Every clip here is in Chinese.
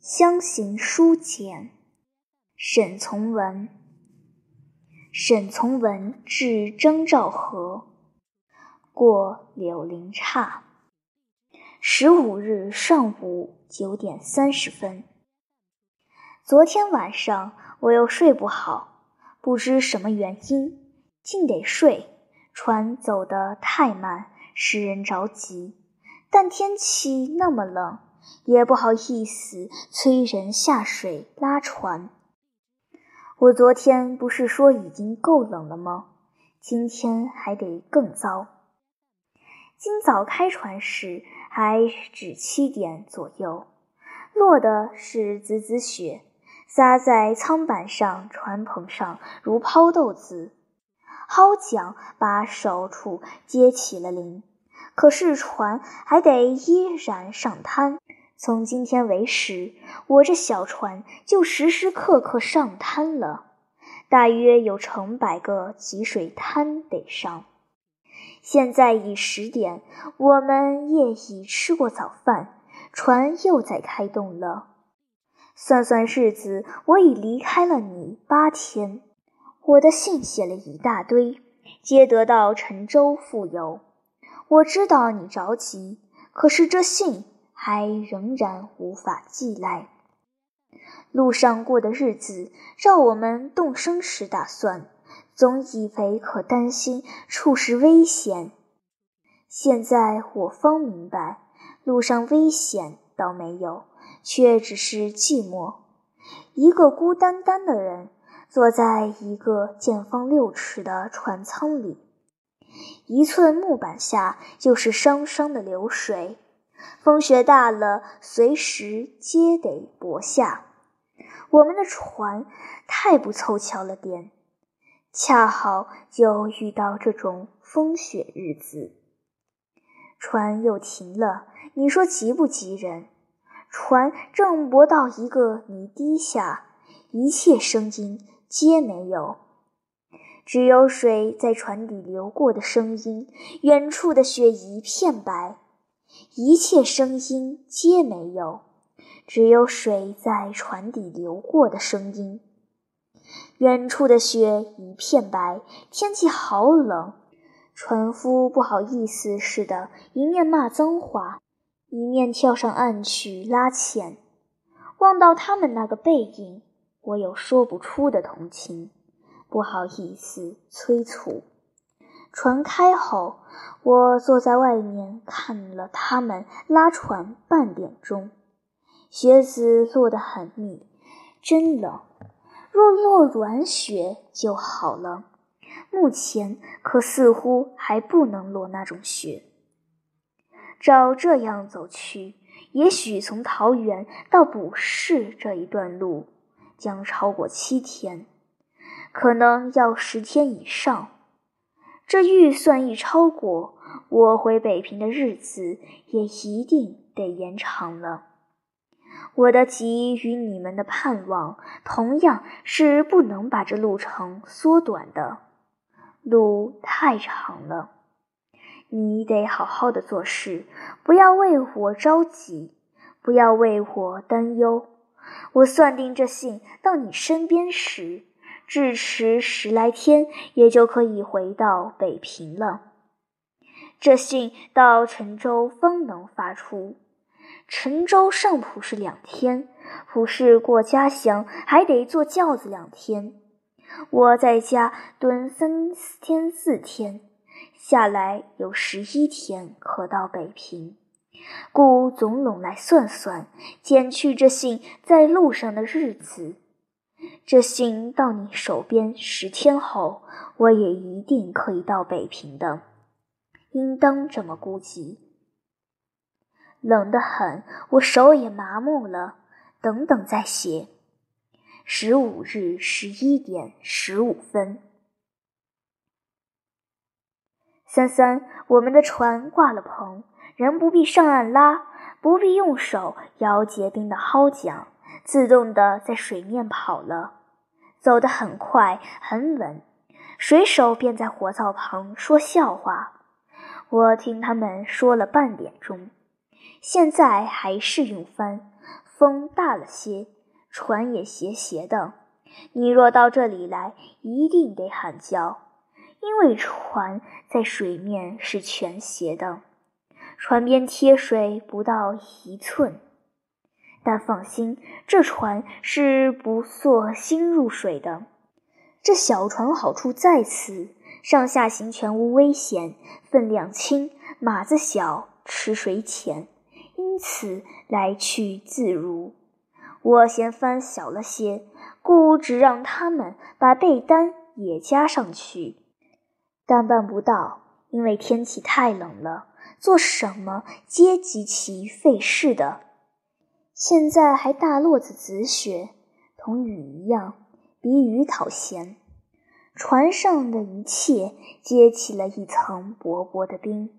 乡行书简，沈从文。沈从文至征兆河，过柳林岔。十五日上午九点三十分。昨天晚上我又睡不好，不知什么原因，竟得睡。船走得太慢，使人着急，但天气那么冷，也不好意思催人下水拉船。我昨天不是说已经够冷了吗？今天还得更糟。今早开船时还只七点左右，落的是子子雪，撒在舱板上、船篷上，如抛豆子。蒿桨把手处接起了铃，可是船还得依然上滩。从今天为始，我这小船就时时刻刻上滩了，大约有成百个积水滩得上。现在已十点，我们夜已吃过早饭，船又在开动了。算算日子，我已离开了你八天。我的信写了一大堆，皆得到陈州复邮。我知道你着急，可是这信。还仍然无法寄来。路上过的日子，让我们动身时打算，总以为可担心处事危险。现在我方明白，路上危险倒没有，却只是寂寞。一个孤单单的人，坐在一个见方六尺的船舱里，一寸木板下就是汤汤的流水。风雪大了，随时皆得泊下。我们的船太不凑巧了点，恰好就遇到这种风雪日子。船又停了，你说急不急人？船正泊到一个泥堤下，一切声音皆没有，只有水在船底流过的声音。远处的雪一片白。一切声音皆没有，只有水在船底流过的声音。远处的雪一片白，天气好冷。船夫不好意思似的，一面骂脏话，一面跳上岸去拉纤。望到他们那个背影，我有说不出的同情，不好意思催促。船开后，我坐在外面看了他们拉船半点钟。雪子落得很密，真冷。若落软雪就好了，目前可似乎还不能落那种雪。照这样走去，也许从桃园到卜市这一段路将超过七天，可能要十天以上。这预算一超过，我回北平的日子也一定得延长了。我的急与你们的盼望，同样是不能把这路程缩短的。路太长了，你得好好的做事，不要为我着急，不要为我担忧。我算定这信到你身边时。至迟十来天，也就可以回到北平了。这信到陈州方能发出。陈州上浦是两天，浦市过家乡还得坐轿子两天。我在家蹲三天四天，下来有十一天可到北平。故总拢来算算，减去这信在路上的日子。这信到你手边十天后，我也一定可以到北平的，应当这么估计。冷得很，我手也麻木了。等等再写。十五日十一点十五分。三三，我们的船挂了棚，人不必上岸拉，不必用手摇结冰的蒿桨。自动的在水面跑了，走得很快很稳。水手便在火灶旁说笑话，我听他们说了半点钟。现在还是用帆，风大了些，船也斜斜的。你若到这里来，一定得喊叫，因为船在水面是全斜的，船边贴水不到一寸。但放心，这船是不缩心入水的。这小船好处在此，上下行全无危险，分量轻，码子小，吃水浅，因此来去自如。我嫌帆小了些，故只让他们把被单也加上去，但办不到，因为天气太冷了，做什么皆极其费事的。现在还大落子紫雪，同雨一样，比雨讨嫌。船上的一切结起了一层薄薄的冰，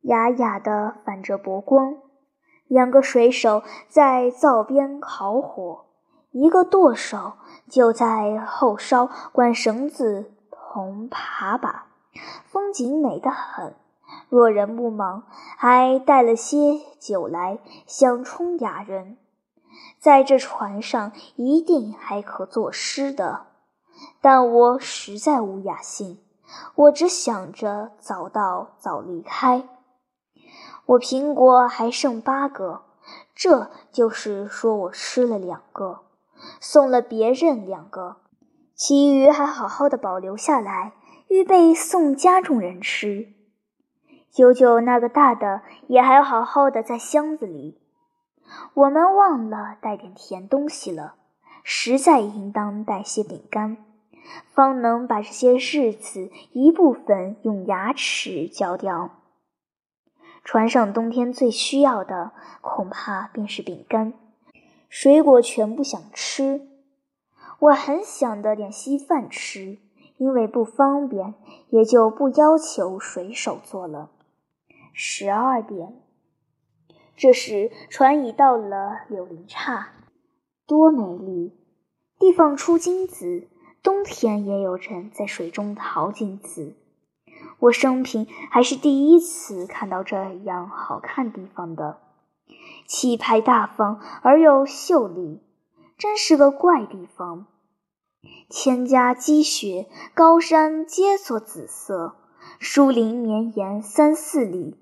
哑哑的反着薄光。两个水手在灶边烤火，一个舵手就在后梢管绳子同爬把，风景美得很。若人不忙，还带了些酒来，想充雅人。在这船上一定还可作诗的，但我实在无雅兴，我只想着早到早离开。我苹果还剩八个，这就是说我吃了两个，送了别人两个，其余还好好的保留下来，预备送家中人吃。九九那个大的也还好好的在箱子里，我们忘了带点甜东西了，实在应当带些饼干，方能把这些日子一部分用牙齿嚼掉。船上冬天最需要的恐怕便是饼干，水果全不想吃，我很想得点稀饭吃，因为不方便，也就不要求水手做了。十二点，这时船已到了柳林岔，多美丽！地方出金子，冬天也有人在水中淘金子。我生平还是第一次看到这样好看地方的，气派大方而又秀丽，真是个怪地方。千家积雪，高山皆作紫色，树林绵延三四里。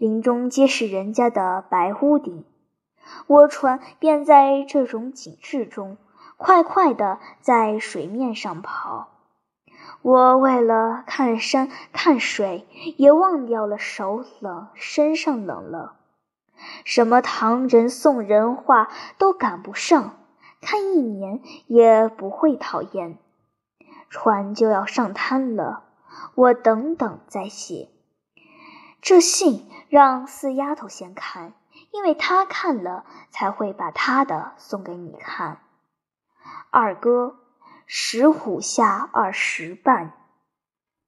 林中皆是人家的白屋顶，我船便在这种景致中快快地在水面上跑。我为了看山看水，也忘掉了手冷身上冷了，什么唐人宋人画都赶不上，看一年也不会讨厌。船就要上滩了，我等等再写。这信让四丫头先看，因为她看了才会把她的送给你看。二哥，石虎下二十半。